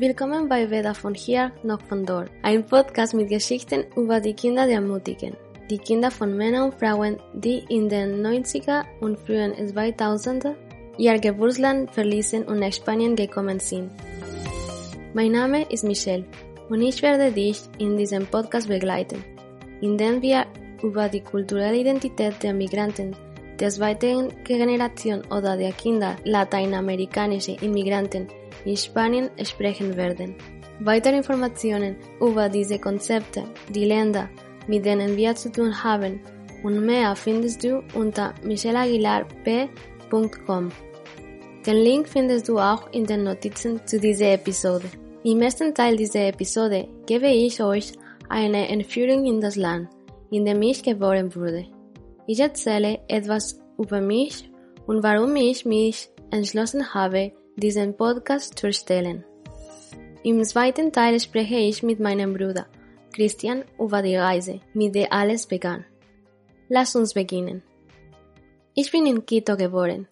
Willkommen bei Weder von hier noch von dort, ein Podcast mit Geschichten über die Kinder der Mutigen. Die Kinder von Männern und Frauen, die in den 90er und frühen 2000er ihr Geburtsland verließen und nach Spanien gekommen sind. Mein Name ist Michelle und ich werde dich in diesem Podcast begleiten, indem wir über die kulturelle Identität der Migranten der zweiten Generation oder der Kinder lateinamerikanischer Immigranten in Spanien sprechen werden. Weitere Informationen über diese Konzepte, die Länder, mit denen wir zu tun haben und mehr findest du unter michelaguilarp.com. Den Link findest du auch in den Notizen zu dieser Episode. Im ersten Teil dieser Episode gebe ich euch eine Entführung in das Land, in dem ich geboren wurde. Ich erzähle etwas über mich und warum ich mich entschlossen habe, diesen Podcast zu erstellen. Im zweiten Teil spreche ich mit meinem Bruder Christian über die Reise, mit der alles begann. Lass uns beginnen. Ich bin in Quito geboren,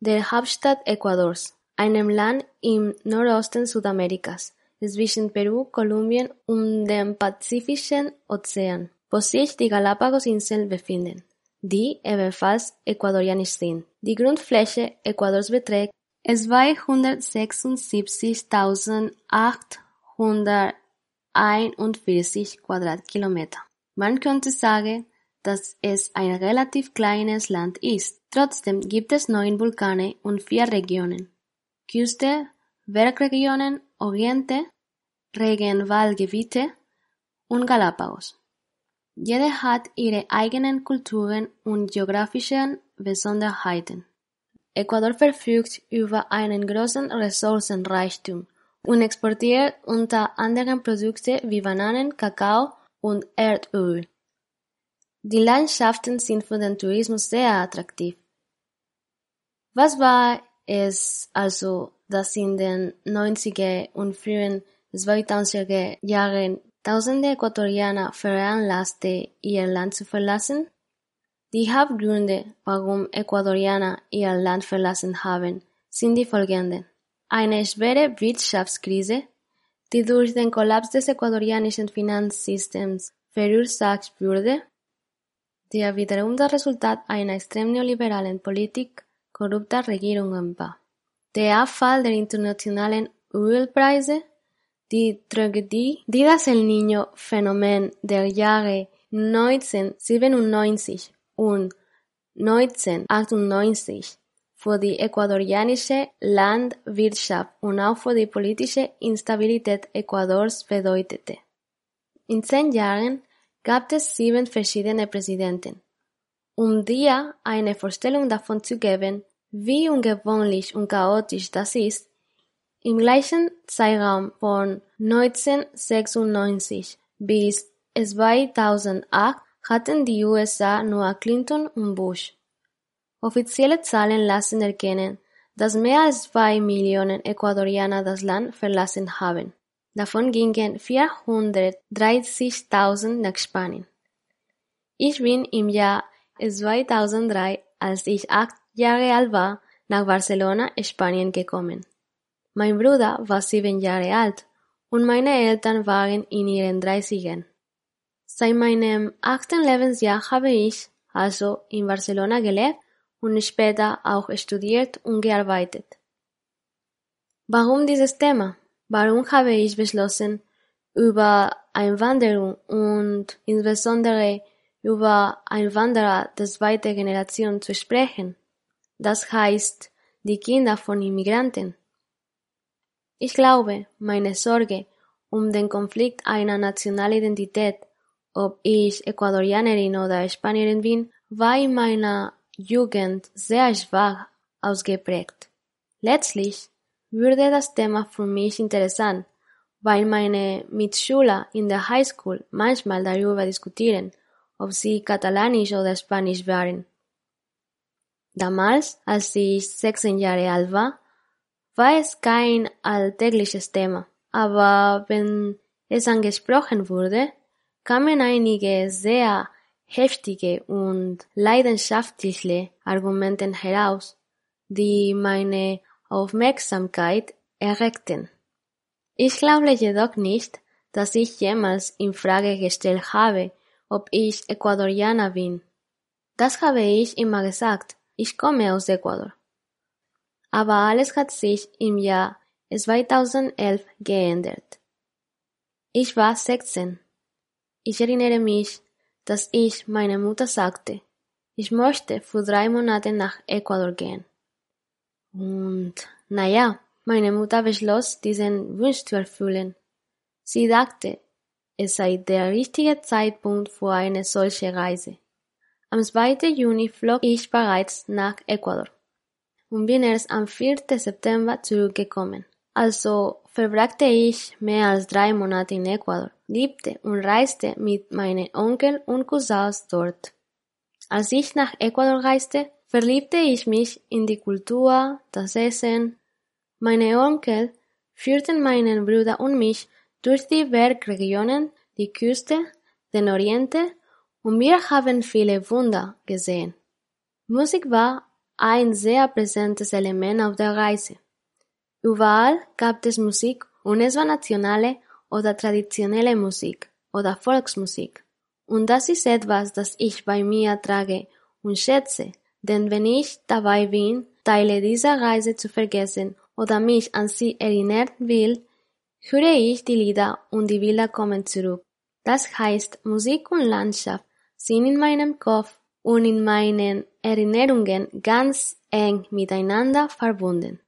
der Hauptstadt Ecuadors, einem Land im Nordosten Südamerikas, zwischen Peru, Kolumbien und dem Pazifischen Ozean, wo sich die Galapagos-Inseln befinden die ebenfalls ecuadorianisch sind. Die Grundfläche Ecuadors beträgt 276.841 Quadratkilometer. Man könnte sagen, dass es ein relativ kleines Land ist. Trotzdem gibt es neun Vulkane und vier Regionen. Küste, Bergregionen, Oriente, Regenwaldgebiete und Galapagos. Jede hat ihre eigenen Kulturen und geografischen Besonderheiten. Ecuador verfügt über einen großen Ressourcenreichtum und exportiert unter anderem Produkte wie Bananen, Kakao und Erdöl. Die Landschaften sind für den Tourismus sehr attraktiv. Was war es also, das in den 90er und frühen 2000er Jahren Tausende Äquatorianer veranlasste, ihr Land zu verlassen? Die Hauptgründe, warum Ecuadorianer ihr Land verlassen haben, sind die folgenden. Eine schwere Wirtschaftskrise, die durch den Kollaps des ecuadorianischen Finanzsystems verursacht wurde, der wiederum das Resultat einer extrem neoliberalen Politik korrupter Regierungen war. Der Abfall der internationalen Ölpreise die Tragödie, die das El Niño-Phänomen der Jahre 1997 und 1998 für die ecuadorianische Landwirtschaft und auch für die politische Instabilität Ecuadors bedeutete. In zehn Jahren gab es sieben verschiedene Präsidenten. Um dir eine Vorstellung davon zu geben, wie ungewöhnlich und chaotisch das ist, im gleichen Zeitraum von 1996 bis 2008 hatten die USA nur Clinton und Bush. Offizielle Zahlen lassen erkennen, dass mehr als zwei Millionen Ecuadorianer das Land verlassen haben. Davon gingen 430.000 nach Spanien. Ich bin im Jahr 2003, als ich acht Jahre alt war, nach Barcelona, Spanien gekommen. Mein Bruder war sieben Jahre alt und meine Eltern waren in ihren Dreißigern. Seit meinem achten Lebensjahr habe ich also in Barcelona gelebt und später auch studiert und gearbeitet. Warum dieses Thema? Warum habe ich beschlossen, über Einwanderung und insbesondere über Einwanderer der zweiten Generation zu sprechen? Das heißt, die Kinder von Immigranten. Ich glaube, meine Sorge um den Konflikt einer nationalen Identität, ob ich Ecuadorianerin oder Spanierin bin, war in meiner Jugend sehr schwach ausgeprägt. Letztlich wurde das Thema für mich interessant, weil meine Mitschüler in der Highschool manchmal darüber diskutieren, ob sie katalanisch oder spanisch waren. Damals, als ich 16 Jahre alt war, war es kein alltägliches Thema, aber wenn es angesprochen wurde, kamen einige sehr heftige und leidenschaftliche Argumente heraus, die meine Aufmerksamkeit erregten. Ich glaube jedoch nicht, dass ich jemals in Frage gestellt habe, ob ich Ecuadorianer bin. Das habe ich immer gesagt. Ich komme aus Ecuador. Aber alles hat sich im Jahr 2011 geändert. Ich war 16. Ich erinnere mich, dass ich meiner Mutter sagte, ich möchte für drei Monate nach Ecuador gehen. Und naja, meine Mutter beschloss, diesen Wunsch zu erfüllen. Sie dachte, es sei der richtige Zeitpunkt für eine solche Reise. Am 2. Juni flog ich bereits nach Ecuador und bin erst am 4. September zurückgekommen. Also verbrachte ich mehr als drei Monate in Ecuador, liebte und reiste mit meinen Onkel und Cousins dort. Als ich nach Ecuador reiste, verliebte ich mich in die Kultur, das Essen. Meine Onkel führten meinen Bruder und mich durch die Bergregionen, die Küste, den Oriente und wir haben viele Wunder gesehen. Musik war ein sehr präsentes Element auf der Reise. Überall gab es Musik und es war nationale oder traditionelle Musik oder Volksmusik. Und das ist etwas, das ich bei mir trage und schätze, denn wenn ich dabei bin, Teile dieser Reise zu vergessen oder mich an sie erinnern will, höre ich die Lieder und die Bilder kommen zurück. Das heißt, Musik und Landschaft sind in meinem Kopf und in meinen Erinnerungen ganz eng miteinander verbunden.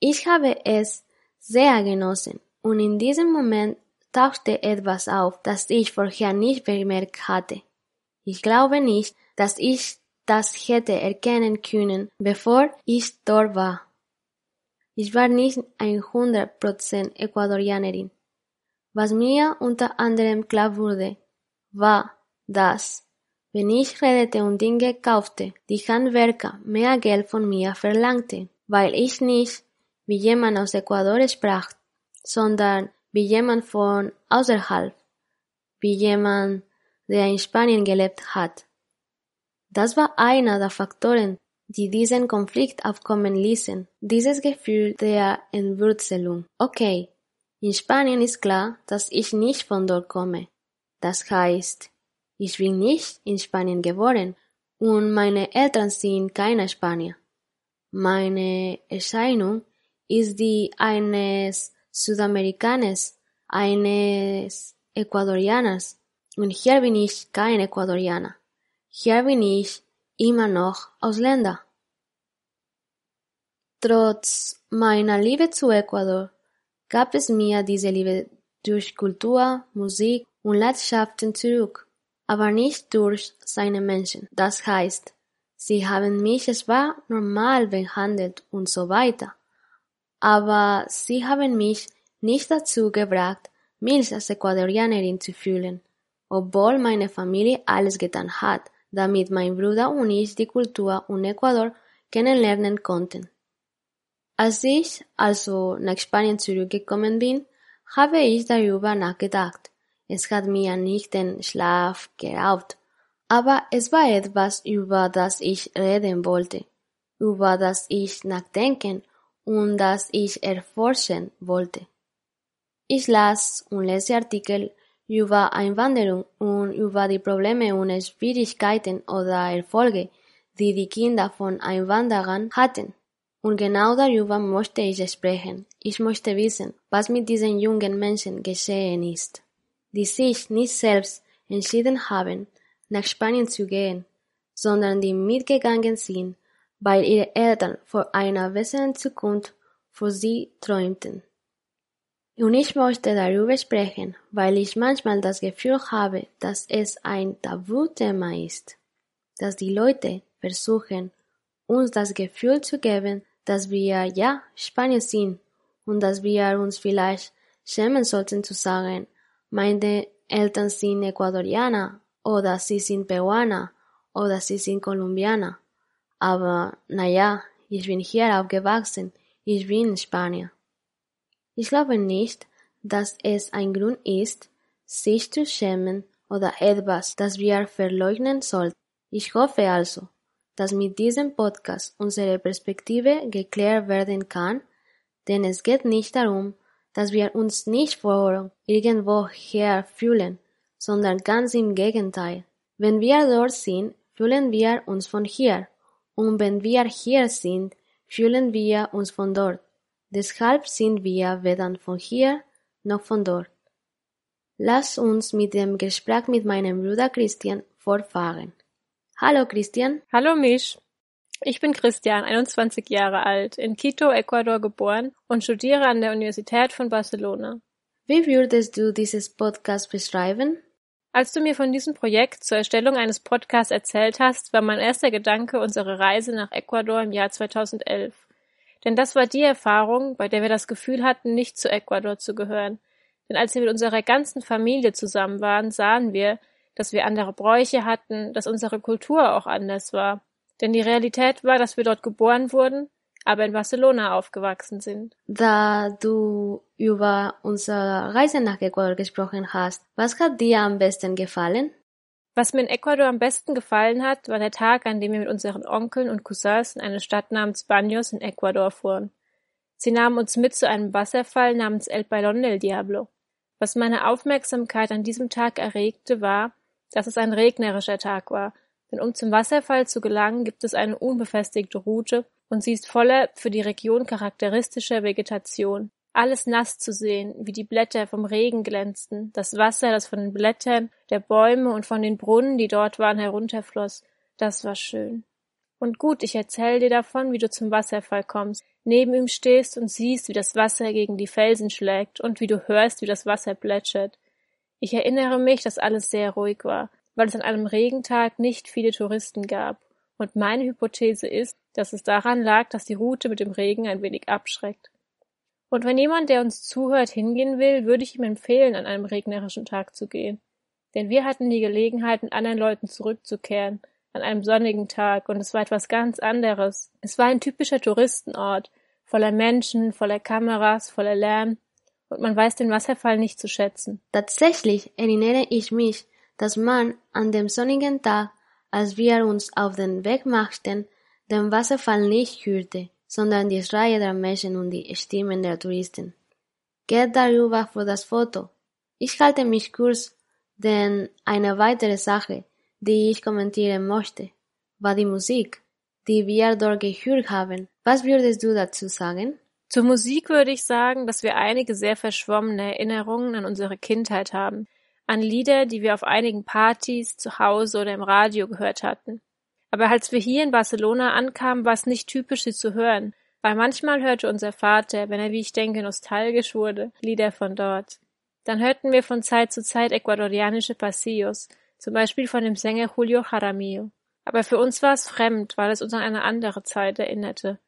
Ich habe es sehr genossen und in diesem Moment tauchte etwas auf, das ich vorher nicht bemerkt hatte. Ich glaube nicht, dass ich das hätte erkennen können, bevor ich dort war. Ich war nicht 100% Ecuadorianerin. Was mir unter anderem klar wurde, war, dass, wenn ich redete und Dinge kaufte, die Handwerker mehr Geld von mir verlangten, weil ich nicht wie jemand aus Ecuador sprach, sondern wie jemand von außerhalb, wie jemand, der in Spanien gelebt hat. Das war einer der Faktoren, die diesen Konflikt aufkommen ließen, dieses Gefühl der Entwurzelung. Okay, in Spanien ist klar, dass ich nicht von dort komme. Das heißt, ich bin nicht in Spanien geboren und meine Eltern sind keine Spanier. Meine Erscheinung ist die eines Südamerikaners, eines Ecuadorianers. Und hier bin ich kein Ecuadorianer. Hier bin ich immer noch Ausländer. Trotz meiner Liebe zu Ecuador gab es mir diese Liebe durch Kultur, Musik und Landschaften zurück, aber nicht durch seine Menschen. Das heißt, sie haben mich zwar normal behandelt und so weiter, aber sie haben mich nicht dazu gebracht, mich als Ecuadorianerin zu fühlen, obwohl meine Familie alles getan hat, damit mein Bruder und ich die Kultur und Ecuador kennenlernen konnten. Als ich also nach Spanien zurückgekommen bin, habe ich darüber nachgedacht. Es hat mir nicht den Schlaf geraubt, aber es war etwas, über das ich reden wollte, über das ich nachdenken und das ich erforschen wollte. Ich las und lese Artikel über Einwanderung und über die Probleme und Schwierigkeiten oder Erfolge, die die Kinder von Einwanderern hatten. Und genau darüber möchte ich sprechen. Ich möchte wissen, was mit diesen jungen Menschen geschehen ist, die sich nicht selbst entschieden haben, nach Spanien zu gehen, sondern die mitgegangen sind, weil ihre Eltern vor einer besseren Zukunft für sie träumten. Und ich möchte darüber sprechen, weil ich manchmal das Gefühl habe, dass es ein Tabuthema ist, dass die Leute versuchen, uns das Gefühl zu geben, dass wir ja Spanier sind und dass wir uns vielleicht schämen sollten zu sagen, meine Eltern sind Ecuadorianer oder sie sind Peruaner oder sie sind Kolumbianer. Aber naja, ich bin hier aufgewachsen, ich bin Spanier. Ich glaube nicht, dass es ein Grund ist, sich zu schämen oder etwas, das wir verleugnen sollten. Ich hoffe also, dass mit diesem Podcast unsere Perspektive geklärt werden kann, denn es geht nicht darum, dass wir uns nicht vor irgendwoher fühlen, sondern ganz im Gegenteil. Wenn wir dort sind, fühlen wir uns von hier, und wenn wir hier sind, fühlen wir uns von dort. Deshalb sind wir weder von hier noch von dort. Lass uns mit dem Gespräch mit meinem Bruder Christian fortfahren. Hallo Christian. Hallo Misch. Ich bin Christian, 21 Jahre alt, in Quito, Ecuador geboren und studiere an der Universität von Barcelona. Wie würdest du dieses Podcast beschreiben? Als du mir von diesem Projekt zur Erstellung eines Podcasts erzählt hast, war mein erster Gedanke unsere Reise nach Ecuador im Jahr 2011. Denn das war die Erfahrung, bei der wir das Gefühl hatten, nicht zu Ecuador zu gehören. Denn als wir mit unserer ganzen Familie zusammen waren, sahen wir, dass wir andere Bräuche hatten, dass unsere Kultur auch anders war. Denn die Realität war, dass wir dort geboren wurden, aber in Barcelona aufgewachsen sind. Da du über unsere Reise nach Ecuador gesprochen hast, was hat dir am besten gefallen? Was mir in Ecuador am besten gefallen hat, war der Tag, an dem wir mit unseren Onkeln und Cousins in eine Stadt namens Baños in Ecuador fuhren. Sie nahmen uns mit zu einem Wasserfall namens El Bailón del Diablo. Was meine Aufmerksamkeit an diesem Tag erregte, war, dass es ein regnerischer Tag war, denn um zum Wasserfall zu gelangen, gibt es eine unbefestigte Route und sie ist voller für die Region charakteristischer Vegetation. Alles nass zu sehen, wie die Blätter vom Regen glänzten, das Wasser, das von den Blättern der Bäume und von den Brunnen, die dort waren, herunterfloss, das war schön. Und gut, ich erzähl dir davon, wie du zum Wasserfall kommst, neben ihm stehst und siehst, wie das Wasser gegen die Felsen schlägt und wie du hörst, wie das Wasser plätschert. Ich erinnere mich, dass alles sehr ruhig war, weil es an einem Regentag nicht viele Touristen gab und meine Hypothese ist, dass es daran lag, dass die Route mit dem Regen ein wenig abschreckt. Und wenn jemand, der uns zuhört, hingehen will, würde ich ihm empfehlen, an einem regnerischen Tag zu gehen. Denn wir hatten die Gelegenheit, mit anderen Leuten zurückzukehren, an einem sonnigen Tag, und es war etwas ganz anderes. Es war ein typischer Touristenort, voller Menschen, voller Kameras, voller Lärm, und man weiß den Wasserfall nicht zu schätzen. Tatsächlich erinnere ich mich, dass man an dem sonnigen Tag als wir uns auf den Weg machten, den Wasserfall nicht hörte, sondern die Schreie der Menschen und die Stimmen der Touristen. Geht darüber für das Foto. Ich halte mich kurz, denn eine weitere Sache, die ich kommentieren möchte, war die Musik, die wir dort gehört haben. Was würdest du dazu sagen? Zur Musik würde ich sagen, dass wir einige sehr verschwommene Erinnerungen an unsere Kindheit haben an Lieder, die wir auf einigen Partys, zu Hause oder im Radio gehört hatten. Aber als wir hier in Barcelona ankamen, war es nicht typisch, sie zu hören, weil manchmal hörte unser Vater, wenn er, wie ich denke, nostalgisch wurde, Lieder von dort. Dann hörten wir von Zeit zu Zeit ecuadorianische Pasillos, zum Beispiel von dem Sänger Julio Jaramillo. Aber für uns war es fremd, weil es uns an eine andere Zeit erinnerte.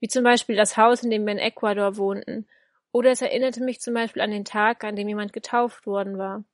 Wie zum Beispiel das Haus, in dem wir in Ecuador wohnten. Oder es erinnerte mich zum Beispiel an den Tag, an dem jemand getauft worden war.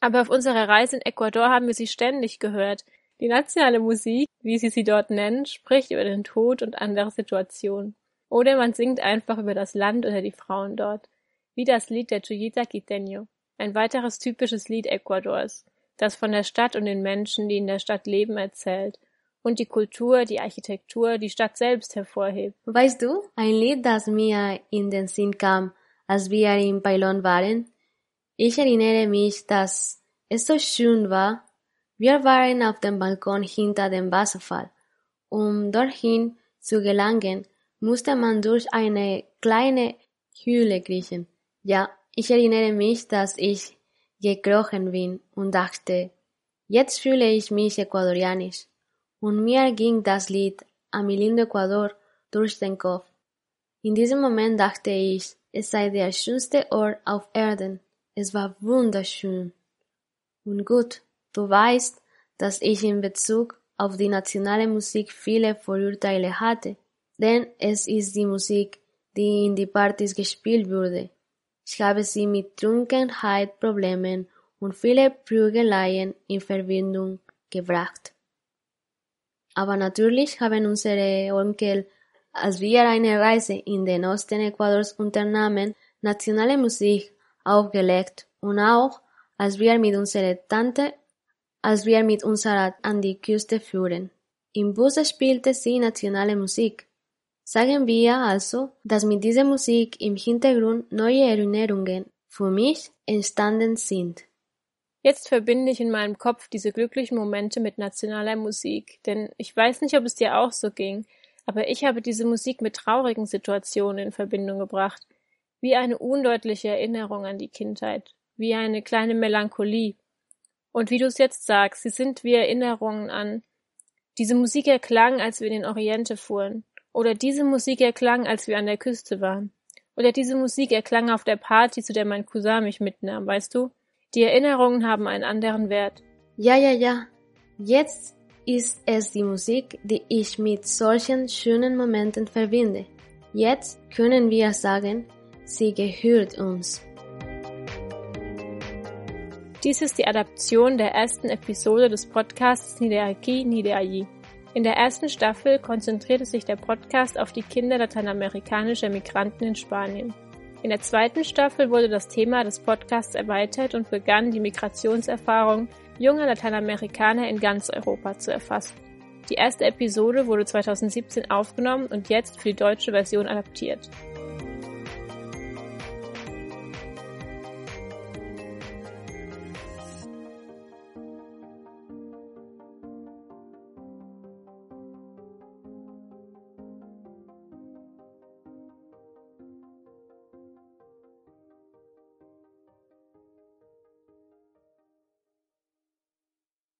Aber auf unserer Reise in Ecuador haben wir sie ständig gehört. Die nationale Musik, wie sie sie dort nennen, spricht über den Tod und andere Situationen. Oder man singt einfach über das Land oder die Frauen dort. Wie das Lied der Chuyita Quiteño. Ein weiteres typisches Lied Ecuadors, das von der Stadt und den Menschen, die in der Stadt leben, erzählt und die Kultur, die Architektur, die Stadt selbst hervorhebt. Weißt du, ein Lied, das mir in den Sinn kam, als wir in Pailon waren, ich erinnere mich, dass es so schön war. Wir waren auf dem Balkon hinter dem Wasserfall. Um dorthin zu gelangen, musste man durch eine kleine Höhle kriechen. Ja, ich erinnere mich, dass ich gekrochen bin und dachte, jetzt fühle ich mich ecuadorianisch. Und mir ging das Lied A mi lindo Ecuador durch den Kopf. In diesem Moment dachte ich, es sei der schönste Ort auf Erden. Es war wunderschön. Und gut, du weißt, dass ich in Bezug auf die nationale Musik viele Vorurteile hatte, denn es ist die Musik, die in die Partys gespielt wurde. Ich habe sie mit Trunkenheit, Problemen und viele Prügeleien in Verbindung gebracht. Aber natürlich haben unsere Onkel, als wir eine Reise in den Osten Ecuadors unternahmen, nationale Musik aufgelegt und auch, als wir mit unserer Tante, als wir mit unserer an die Küste fuhren. Im Bus spielte sie nationale Musik. Sagen wir also, dass mit dieser Musik im Hintergrund neue Erinnerungen für mich entstanden sind. Jetzt verbinde ich in meinem Kopf diese glücklichen Momente mit nationaler Musik, denn ich weiß nicht, ob es dir auch so ging, aber ich habe diese Musik mit traurigen Situationen in Verbindung gebracht, wie eine undeutliche Erinnerung an die Kindheit, wie eine kleine Melancholie. Und wie du es jetzt sagst, sie sind wie Erinnerungen an. Diese Musik erklang, als wir in den Oriente fuhren, oder diese Musik erklang, als wir an der Küste waren, oder diese Musik erklang auf der Party, zu der mein Cousin mich mitnahm, weißt du? Die Erinnerungen haben einen anderen Wert. Ja, ja, ja. Jetzt ist es die Musik, die ich mit solchen schönen Momenten verbinde. Jetzt können wir sagen, sie gehört uns. Dies ist die Adaption der ersten Episode des Podcasts Nideaki Nideayi. In der ersten Staffel konzentrierte sich der Podcast auf die Kinder lateinamerikanischer Migranten in Spanien. In der zweiten Staffel wurde das Thema des Podcasts erweitert und begann die Migrationserfahrung junger Lateinamerikaner in ganz Europa zu erfassen. Die erste Episode wurde 2017 aufgenommen und jetzt für die deutsche Version adaptiert.